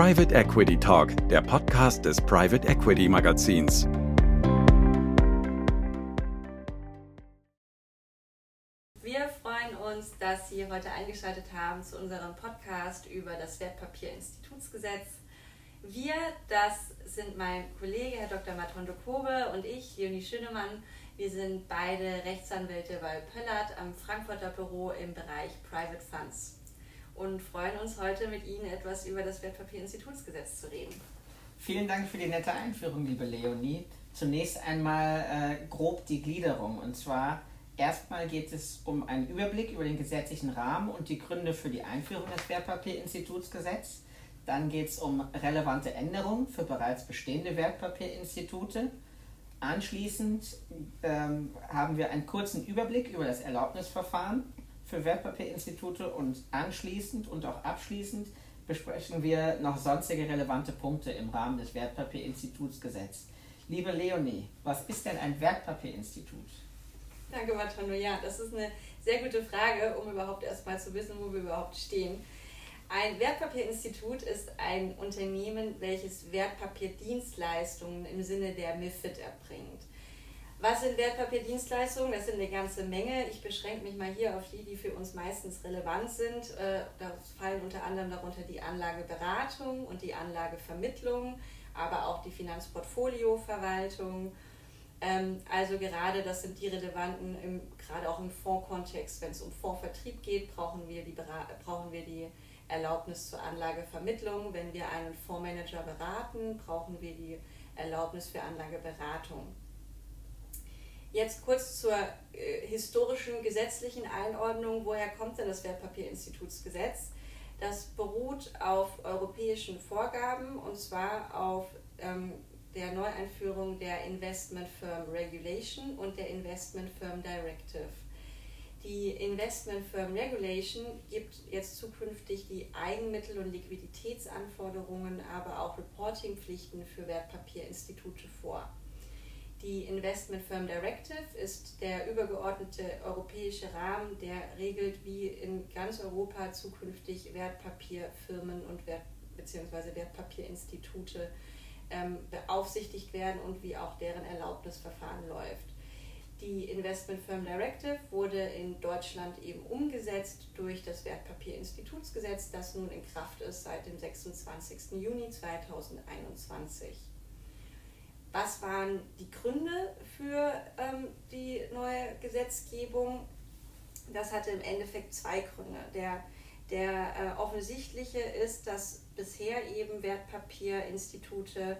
Private Equity Talk, der Podcast des Private Equity Magazins. Wir freuen uns, dass Sie heute eingeschaltet haben zu unserem Podcast über das Wertpapierinstitutsgesetz. Wir, das sind mein Kollege Herr Dr. Matondo Kobe und ich, Leonie Schönemann. Wir sind beide Rechtsanwälte bei Pöllert am Frankfurter Büro im Bereich Private Funds und freuen uns heute mit Ihnen etwas über das Wertpapierinstitutsgesetz zu reden. Vielen Dank für die nette Einführung, liebe Leonie. Zunächst einmal äh, grob die Gliederung. Und zwar erstmal geht es um einen Überblick über den gesetzlichen Rahmen und die Gründe für die Einführung des Wertpapierinstitutsgesetzes. Dann geht es um relevante Änderungen für bereits bestehende Wertpapierinstitute. Anschließend ähm, haben wir einen kurzen Überblick über das Erlaubnisverfahren für Wertpapierinstitute und anschließend und auch abschließend besprechen wir noch sonstige relevante Punkte im Rahmen des Wertpapierinstitutsgesetzes. Liebe Leonie, was ist denn ein Wertpapierinstitut? Danke, Matano. Ja, das ist eine sehr gute Frage, um überhaupt erstmal zu wissen, wo wir überhaupt stehen. Ein Wertpapierinstitut ist ein Unternehmen, welches Wertpapierdienstleistungen im Sinne der MIFID erbringt. Was sind Wertpapierdienstleistungen? Das sind eine ganze Menge. Ich beschränke mich mal hier auf die, die für uns meistens relevant sind. Äh, da fallen unter anderem darunter die Anlageberatung und die Anlagevermittlung, aber auch die Finanzportfolioverwaltung. Ähm, also gerade das sind die relevanten, gerade auch im Fondskontext, wenn es um Fondsvertrieb geht, brauchen wir, die, brauchen wir die Erlaubnis zur Anlagevermittlung. Wenn wir einen Fondsmanager beraten, brauchen wir die Erlaubnis für Anlageberatung. Jetzt kurz zur äh, historischen gesetzlichen Einordnung. Woher kommt denn das Wertpapierinstitutsgesetz? Das beruht auf europäischen Vorgaben und zwar auf ähm, der Neueinführung der Investment Firm Regulation und der Investment Firm Directive. Die Investment Firm Regulation gibt jetzt zukünftig die Eigenmittel- und Liquiditätsanforderungen, aber auch Reportingpflichten für Wertpapierinstitute vor. Die Investment Firm Directive ist der übergeordnete europäische Rahmen, der regelt, wie in ganz Europa zukünftig Wertpapierfirmen und Wert bzw. Wertpapierinstitute ähm, beaufsichtigt werden und wie auch deren Erlaubnisverfahren läuft. Die Investment Firm Directive wurde in Deutschland eben umgesetzt durch das Wertpapierinstitutsgesetz, das nun in Kraft ist seit dem 26. Juni 2021. Was waren die Gründe für ähm, die neue Gesetzgebung? Das hatte im Endeffekt zwei Gründe. Der, der äh, offensichtliche ist, dass bisher eben Wertpapierinstitute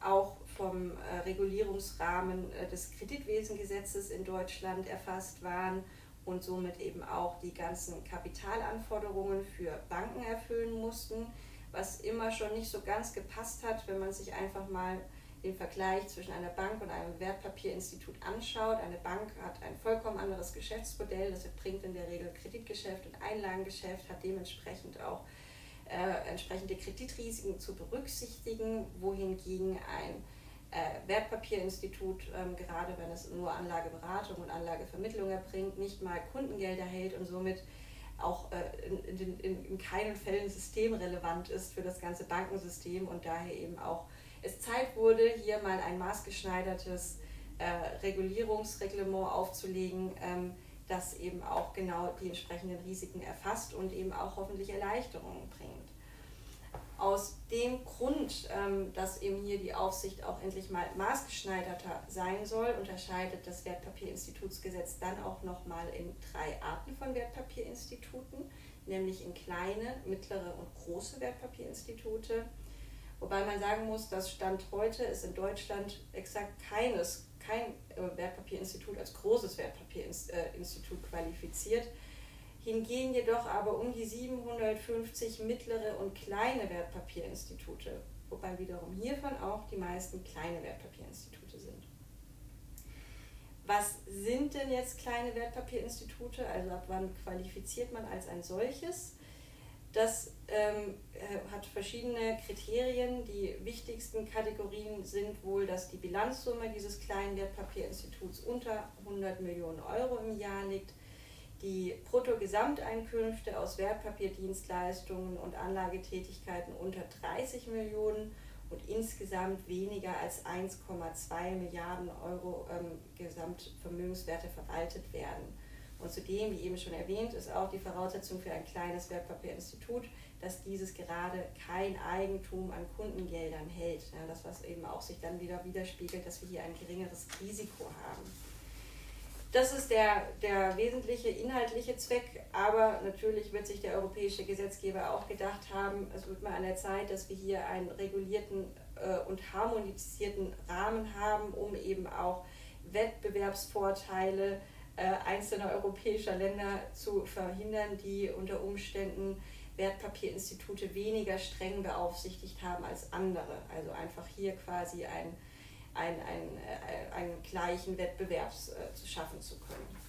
auch vom äh, Regulierungsrahmen äh, des Kreditwesengesetzes in Deutschland erfasst waren und somit eben auch die ganzen Kapitalanforderungen für Banken erfüllen mussten, was immer schon nicht so ganz gepasst hat, wenn man sich einfach mal den Vergleich zwischen einer Bank und einem Wertpapierinstitut anschaut. Eine Bank hat ein vollkommen anderes Geschäftsmodell, das bringt in der Regel Kreditgeschäft und Einlagengeschäft, hat dementsprechend auch äh, entsprechende Kreditrisiken zu berücksichtigen, wohingegen ein äh, Wertpapierinstitut, ähm, gerade wenn es nur Anlageberatung und Anlagevermittlung erbringt, nicht mal Kundengelder hält und somit auch äh, in, in, in keinen Fällen systemrelevant ist für das ganze Bankensystem und daher eben auch es Zeit wurde, hier mal ein maßgeschneidertes äh, Regulierungsreglement aufzulegen, ähm, das eben auch genau die entsprechenden Risiken erfasst und eben auch hoffentlich Erleichterungen bringt. Aus dem Grund, ähm, dass eben hier die Aufsicht auch endlich mal maßgeschneiderter sein soll, unterscheidet das Wertpapierinstitutsgesetz dann auch nochmal in drei Arten von Wertpapierinstituten, nämlich in kleine, mittlere und große Wertpapierinstitute Wobei man sagen muss, dass Stand heute ist in Deutschland exakt keines, kein äh, Wertpapierinstitut als großes Wertpapierinstitut qualifiziert. Hingegen jedoch aber um die 750 mittlere und kleine Wertpapierinstitute, wobei wiederum hiervon auch die meisten kleine Wertpapierinstitute sind. Was sind denn jetzt kleine Wertpapierinstitute? Also ab wann qualifiziert man als ein solches? Das ähm, äh, hat verschiedene Kriterien. Die wichtigsten Kategorien sind wohl, dass die Bilanzsumme dieses kleinen Wertpapierinstituts unter 100 Millionen Euro im Jahr liegt, die Bruttogesamteinkünfte aus Wertpapierdienstleistungen und Anlagetätigkeiten unter 30 Millionen und insgesamt weniger als 1,2 Milliarden Euro ähm, Gesamtvermögenswerte verwaltet werden. Und zudem, wie eben schon erwähnt, ist auch die Voraussetzung für ein kleines Wertpapierinstitut, dass dieses gerade kein Eigentum an Kundengeldern hält. Ja, das, was eben auch sich dann wieder widerspiegelt, dass wir hier ein geringeres Risiko haben. Das ist der, der wesentliche inhaltliche Zweck, aber natürlich wird sich der europäische Gesetzgeber auch gedacht haben, es wird mal an der Zeit, dass wir hier einen regulierten äh, und harmonisierten Rahmen haben, um eben auch Wettbewerbsvorteile äh, einzelner europäischer Länder zu verhindern, die unter Umständen Wertpapierinstitute weniger streng beaufsichtigt haben als andere. Also einfach hier quasi ein ein, ein, äh, einen gleichen Wettbewerb äh, schaffen zu können.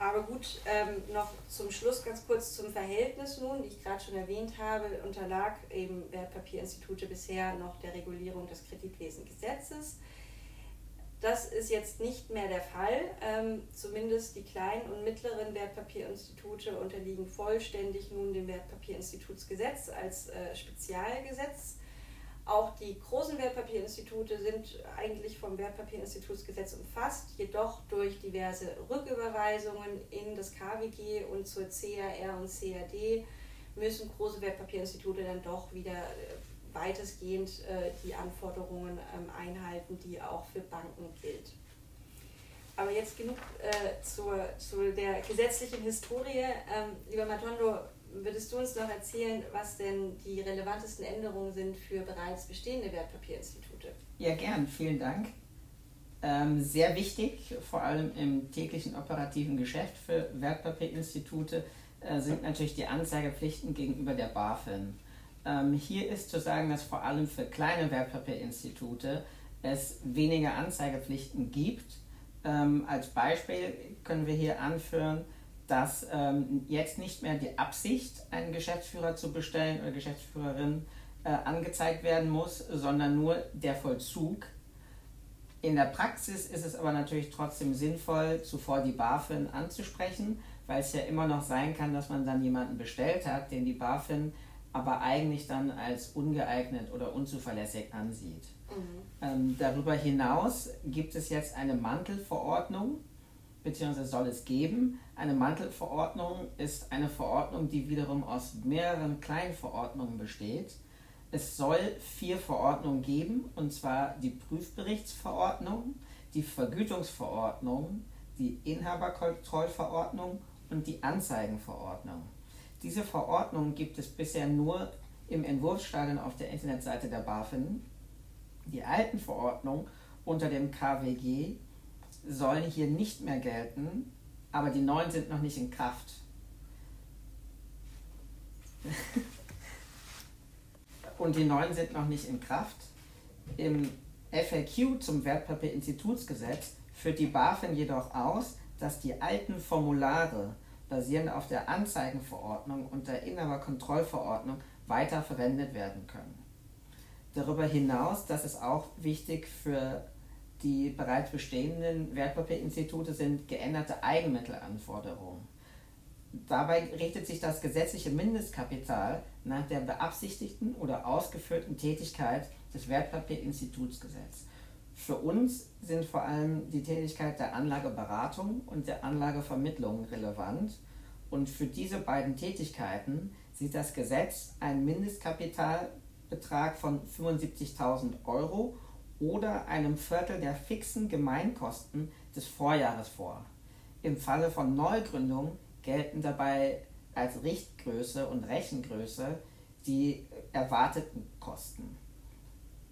Aber gut, ähm, noch zum Schluss ganz kurz zum Verhältnis nun, wie ich gerade schon erwähnt habe, unterlag eben Wertpapierinstitute bisher noch der Regulierung des Kreditwesengesetzes. Das ist jetzt nicht mehr der Fall. Ähm, zumindest die kleinen und mittleren Wertpapierinstitute unterliegen vollständig nun dem Wertpapierinstitutsgesetz als äh, Spezialgesetz. Auch die großen Wertpapierinstitute sind eigentlich vom Wertpapierinstitutsgesetz umfasst, jedoch durch diverse Rücküberweisungen in das KWG und zur CAR und CAD müssen große Wertpapierinstitute dann doch wieder äh, weitestgehend äh, die Anforderungen ähm, einhalten, die auch für Banken gilt. Aber jetzt genug äh, zur, zu der gesetzlichen Historie. Ähm, lieber Matondo, würdest du uns noch erzählen, was denn die relevantesten Änderungen sind für bereits bestehende Wertpapierinstitute? Ja, gern, vielen Dank. Ähm, sehr wichtig, vor allem im täglichen operativen Geschäft für Wertpapierinstitute, äh, sind natürlich die Anzeigepflichten gegenüber der BaFin. Ähm, hier ist zu sagen, dass vor allem für kleine Wertpapierinstitute es weniger Anzeigepflichten gibt. Ähm, als Beispiel können wir hier anführen, dass ähm, jetzt nicht mehr die Absicht, einen Geschäftsführer zu bestellen oder Geschäftsführerin äh, angezeigt werden muss, sondern nur der Vollzug. In der Praxis ist es aber natürlich trotzdem sinnvoll, zuvor die BaFin anzusprechen, weil es ja immer noch sein kann, dass man dann jemanden bestellt hat, den die BaFin aber eigentlich dann als ungeeignet oder unzuverlässig ansieht. Mhm. Ähm, darüber hinaus gibt es jetzt eine Mantelverordnung, beziehungsweise soll es geben. Eine Mantelverordnung ist eine Verordnung, die wiederum aus mehreren Kleinverordnungen besteht. Es soll vier Verordnungen geben, und zwar die Prüfberichtsverordnung, die Vergütungsverordnung, die Inhaberkontrollverordnung und die Anzeigenverordnung. Diese Verordnung gibt es bisher nur im Entwurfsstadion auf der Internetseite der BaFin. Die alten Verordnungen unter dem KWG sollen hier nicht mehr gelten, aber die neuen sind noch nicht in Kraft. Und die neuen sind noch nicht in Kraft. Im FAQ zum Wertpapierinstitutsgesetz führt die BaFin jedoch aus, dass die alten Formulare basierend auf der Anzeigenverordnung und der Inhaberkontrollverordnung weiter verwendet werden können. Darüber hinaus, das ist auch wichtig für die bereits bestehenden Wertpapierinstitute sind geänderte Eigenmittelanforderungen. Dabei richtet sich das gesetzliche Mindestkapital nach der beabsichtigten oder ausgeführten Tätigkeit des Wertpapierinstitutsgesetzes. Für uns sind vor allem die Tätigkeit der Anlageberatung und der Anlagevermittlung relevant und für diese beiden Tätigkeiten sieht das Gesetz einen Mindestkapitalbetrag von 75.000 Euro oder einem Viertel der fixen Gemeinkosten des Vorjahres vor. Im Falle von Neugründung gelten dabei als Richtgröße und Rechengröße die erwarteten Kosten.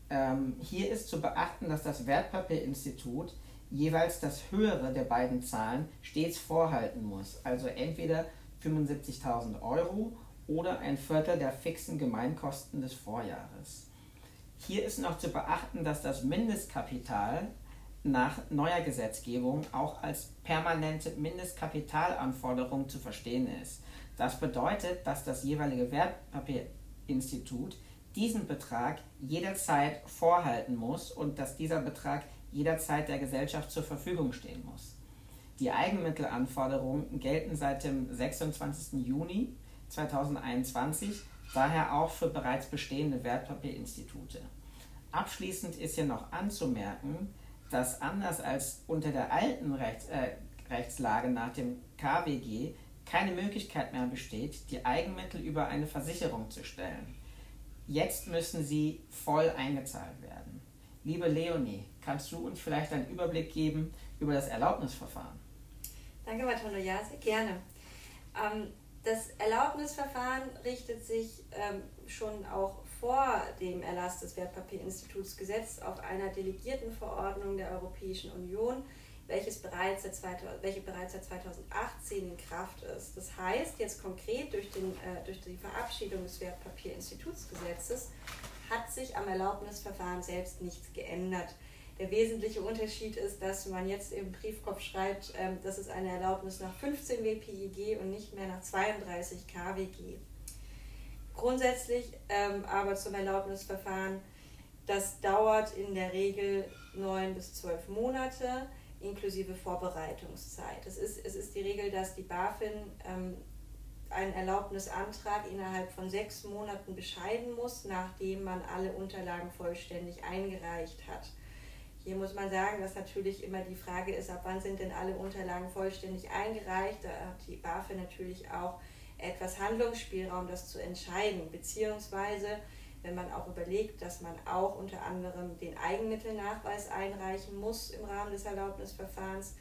Ähm, hier ist zu beachten, dass das Wertpapierinstitut jeweils das höhere der beiden Zahlen stets vorhalten muss, also entweder 75.000 Euro oder ein Viertel der fixen Gemeinkosten des Vorjahres. Hier ist noch zu beachten, dass das Mindestkapital nach neuer Gesetzgebung auch als permanente Mindestkapitalanforderung zu verstehen ist. Das bedeutet, dass das jeweilige Wertpapierinstitut diesen Betrag jederzeit vorhalten muss und dass dieser Betrag jederzeit der Gesellschaft zur Verfügung stehen muss. Die Eigenmittelanforderungen gelten seit dem 26. Juni 2021, daher auch für bereits bestehende Wertpapierinstitute. Abschließend ist hier noch anzumerken, dass anders als unter der alten Rechts, äh, Rechtslage nach dem KWG keine Möglichkeit mehr besteht, die Eigenmittel über eine Versicherung zu stellen. Jetzt müssen sie voll eingezahlt werden. Liebe Leonie, kannst du uns vielleicht einen Überblick geben über das Erlaubnisverfahren? Danke, Matondo. Ja, sehr gerne. Ähm, das Erlaubnisverfahren richtet sich ähm, schon auch vor dem Erlass des Wertpapierinstitutsgesetzes auf einer delegierten Verordnung der Europäischen Union, welches bereits seit, welche bereits seit 2018 in Kraft ist. Das heißt, jetzt konkret durch, den, äh, durch die Verabschiedung des Wertpapierinstitutsgesetzes hat sich am Erlaubnisverfahren selbst nichts geändert. Der wesentliche Unterschied ist, dass man jetzt im Briefkopf schreibt, ähm, das ist eine Erlaubnis nach 15 WPIG und nicht mehr nach 32 KWG. Grundsätzlich ähm, aber zum Erlaubnisverfahren, das dauert in der Regel neun bis zwölf Monate inklusive Vorbereitungszeit. Es ist, es ist die Regel, dass die BaFin ähm, einen Erlaubnisantrag innerhalb von sechs Monaten bescheiden muss, nachdem man alle Unterlagen vollständig eingereicht hat. Hier muss man sagen, dass natürlich immer die Frage ist, ab wann sind denn alle Unterlagen vollständig eingereicht. Da hat die BaFin natürlich auch etwas Handlungsspielraum, das zu entscheiden, beziehungsweise wenn man auch überlegt, dass man auch unter anderem den Eigenmittelnachweis einreichen muss im Rahmen des Erlaubnisverfahrens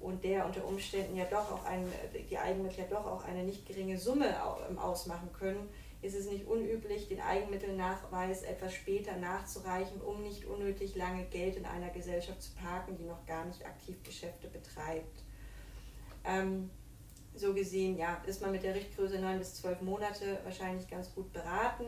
und der unter Umständen ja doch auch ein, die Eigenmittel ja doch auch eine nicht geringe Summe ähm, ausmachen können, ist es nicht unüblich, den Eigenmittelnachweis etwas später nachzureichen, um nicht unnötig lange Geld in einer Gesellschaft zu parken, die noch gar nicht aktiv Geschäfte betreibt. Ähm, so gesehen, ja, ist man mit der Richtgröße 9 bis 12 Monate wahrscheinlich ganz gut beraten.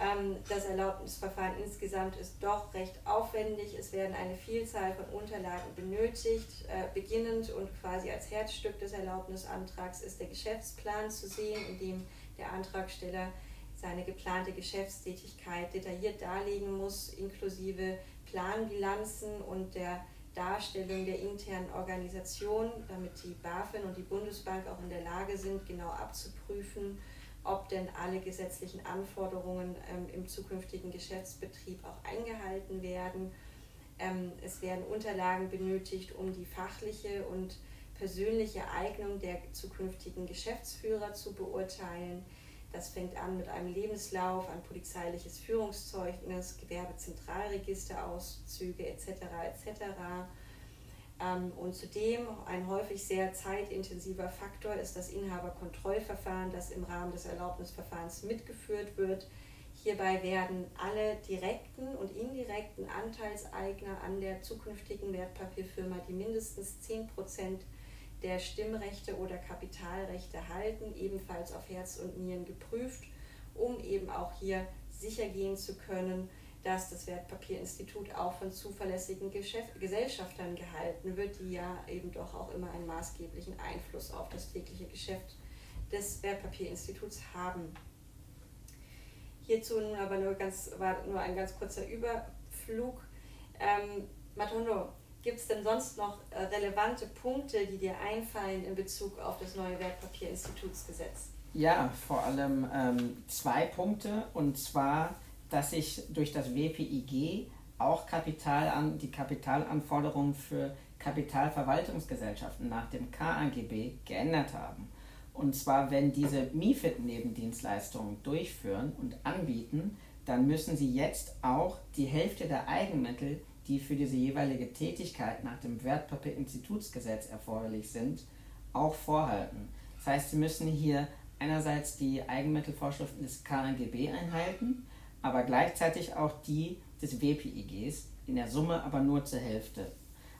Ähm, das Erlaubnisverfahren insgesamt ist doch recht aufwendig. Es werden eine Vielzahl von Unterlagen benötigt. Äh, beginnend und quasi als Herzstück des Erlaubnisantrags ist der Geschäftsplan zu sehen, in dem der Antragsteller seine geplante Geschäftstätigkeit detailliert darlegen muss, inklusive Planbilanzen und der Darstellung der internen Organisation, damit die BaFin und die Bundesbank auch in der Lage sind, genau abzuprüfen, ob denn alle gesetzlichen Anforderungen ähm, im zukünftigen Geschäftsbetrieb auch eingehalten werden. Ähm, es werden Unterlagen benötigt, um die fachliche und persönliche Eignung der zukünftigen Geschäftsführer zu beurteilen. Das fängt an mit einem Lebenslauf, ein polizeiliches Führungszeugnis, Gewerbezentralregisterauszüge etc. etc. Ähm, und zudem ein häufig sehr zeitintensiver Faktor ist das Inhaberkontrollverfahren, das im Rahmen des Erlaubnisverfahrens mitgeführt wird. Hierbei werden alle direkten und indirekten Anteilseigner an der zukünftigen Wertpapierfirma, die mindestens 10 Prozent der Stimmrechte oder Kapitalrechte halten, ebenfalls auf Herz und Nieren geprüft, um eben auch hier sicher gehen zu können, dass das Wertpapierinstitut auch von zuverlässigen Geschäft Gesellschaftern gehalten wird, die ja eben doch auch immer einen maßgeblichen Einfluss auf das tägliche Geschäft des Wertpapierinstituts haben. Hierzu nun aber nur, ganz, war nur ein ganz kurzer Überflug. Ähm, Matondo, gibt es denn sonst noch äh, relevante Punkte, die dir einfallen in Bezug auf das neue Wertpapierinstitutsgesetz? Ja, vor allem ähm, zwei Punkte. Und zwar dass sich durch das WPIG auch Kapital an, die Kapitalanforderungen für Kapitalverwaltungsgesellschaften nach dem KAGB geändert haben. Und zwar, wenn diese MIFID-Nebendienstleistungen durchführen und anbieten, dann müssen sie jetzt auch die Hälfte der Eigenmittel, die für diese jeweilige Tätigkeit nach dem Wertpapierinstitutsgesetz erforderlich sind, auch vorhalten. Das heißt, sie müssen hier einerseits die Eigenmittelvorschriften des KNGB einhalten aber gleichzeitig auch die des WPIGs, in der Summe aber nur zur Hälfte.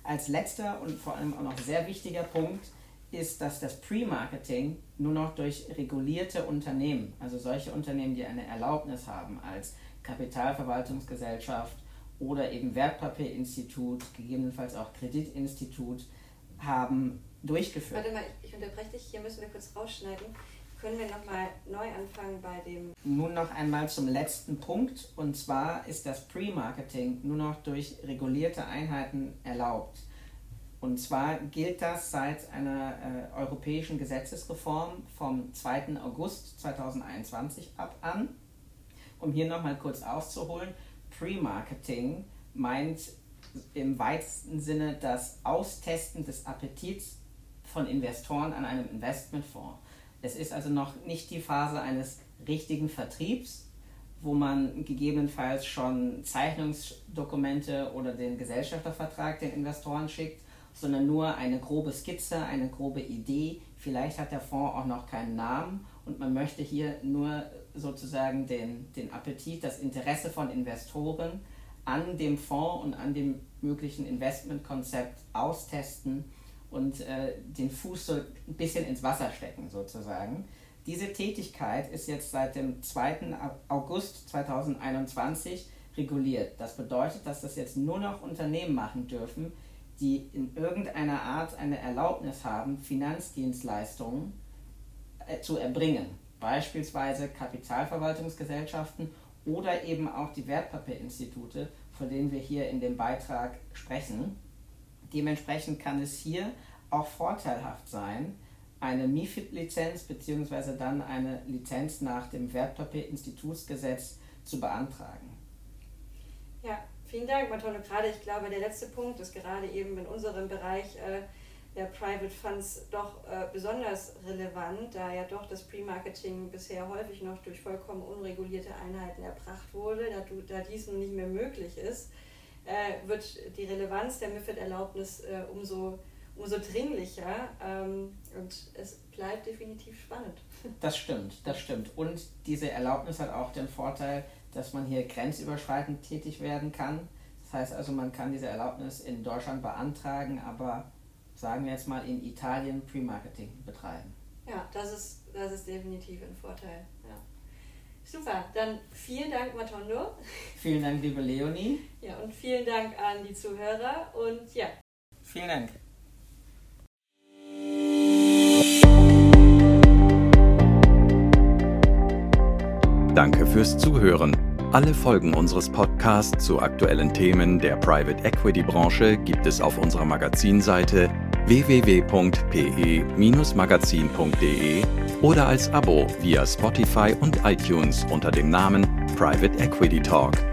Als letzter und vor allem auch noch sehr wichtiger Punkt ist, dass das Pre-Marketing nur noch durch regulierte Unternehmen, also solche Unternehmen, die eine Erlaubnis haben als Kapitalverwaltungsgesellschaft oder eben Wertpapierinstitut, gegebenenfalls auch Kreditinstitut, haben durchgeführt. Warte mal, ich unterbreche dich, hier müssen wir kurz rausschneiden. Können wir nochmal neu anfangen bei dem. Nun noch einmal zum letzten Punkt. Und zwar ist das Pre-Marketing nur noch durch regulierte Einheiten erlaubt. Und zwar gilt das seit einer äh, europäischen Gesetzesreform vom 2. August 2021 ab an. Um hier nochmal kurz auszuholen, Pre-Marketing meint im weitesten Sinne das Austesten des Appetits von Investoren an einem Investmentfonds. Es ist also noch nicht die Phase eines richtigen Vertriebs, wo man gegebenenfalls schon Zeichnungsdokumente oder den Gesellschaftervertrag den Investoren schickt, sondern nur eine grobe Skizze, eine grobe Idee. Vielleicht hat der Fonds auch noch keinen Namen und man möchte hier nur sozusagen den, den Appetit, das Interesse von Investoren an dem Fonds und an dem möglichen Investmentkonzept austesten und äh, den Fuß so ein bisschen ins Wasser stecken sozusagen. Diese Tätigkeit ist jetzt seit dem 2. August 2021 reguliert. Das bedeutet, dass das jetzt nur noch Unternehmen machen dürfen, die in irgendeiner Art eine Erlaubnis haben, Finanzdienstleistungen äh, zu erbringen. Beispielsweise Kapitalverwaltungsgesellschaften oder eben auch die Wertpapierinstitute, von denen wir hier in dem Beitrag sprechen. Dementsprechend kann es hier auch vorteilhaft sein, eine MIFID-Lizenz bzw. dann eine Lizenz nach dem Wertpapierinstitutsgesetz zu beantragen. Ja, Vielen Dank, Matone. Gerade, ich glaube, der letzte Punkt ist gerade eben in unserem Bereich äh, der Private Funds doch äh, besonders relevant, da ja doch das Pre-Marketing bisher häufig noch durch vollkommen unregulierte Einheiten erbracht wurde. Da, da dies nun nicht mehr möglich ist, äh, wird die Relevanz der MIFID-Erlaubnis äh, umso, umso dringlicher ähm, und es bleibt definitiv spannend. Das stimmt, das stimmt. Und diese Erlaubnis hat auch den Vorteil, dass man hier grenzüberschreitend tätig werden kann. Das heißt also, man kann diese Erlaubnis in Deutschland beantragen, aber sagen wir jetzt mal in Italien Pre-Marketing betreiben. Ja, das ist, das ist definitiv ein Vorteil. Ja. Super, dann vielen Dank, Matondo. Vielen Dank, liebe Leonie. Ja, und vielen Dank an die Zuhörer und ja. Vielen Dank. Danke fürs Zuhören. Alle Folgen unseres Podcasts zu aktuellen Themen der Private Equity Branche gibt es auf unserer Magazinseite www.pe-magazin.de oder als Abo via Spotify und iTunes unter dem Namen Private Equity Talk.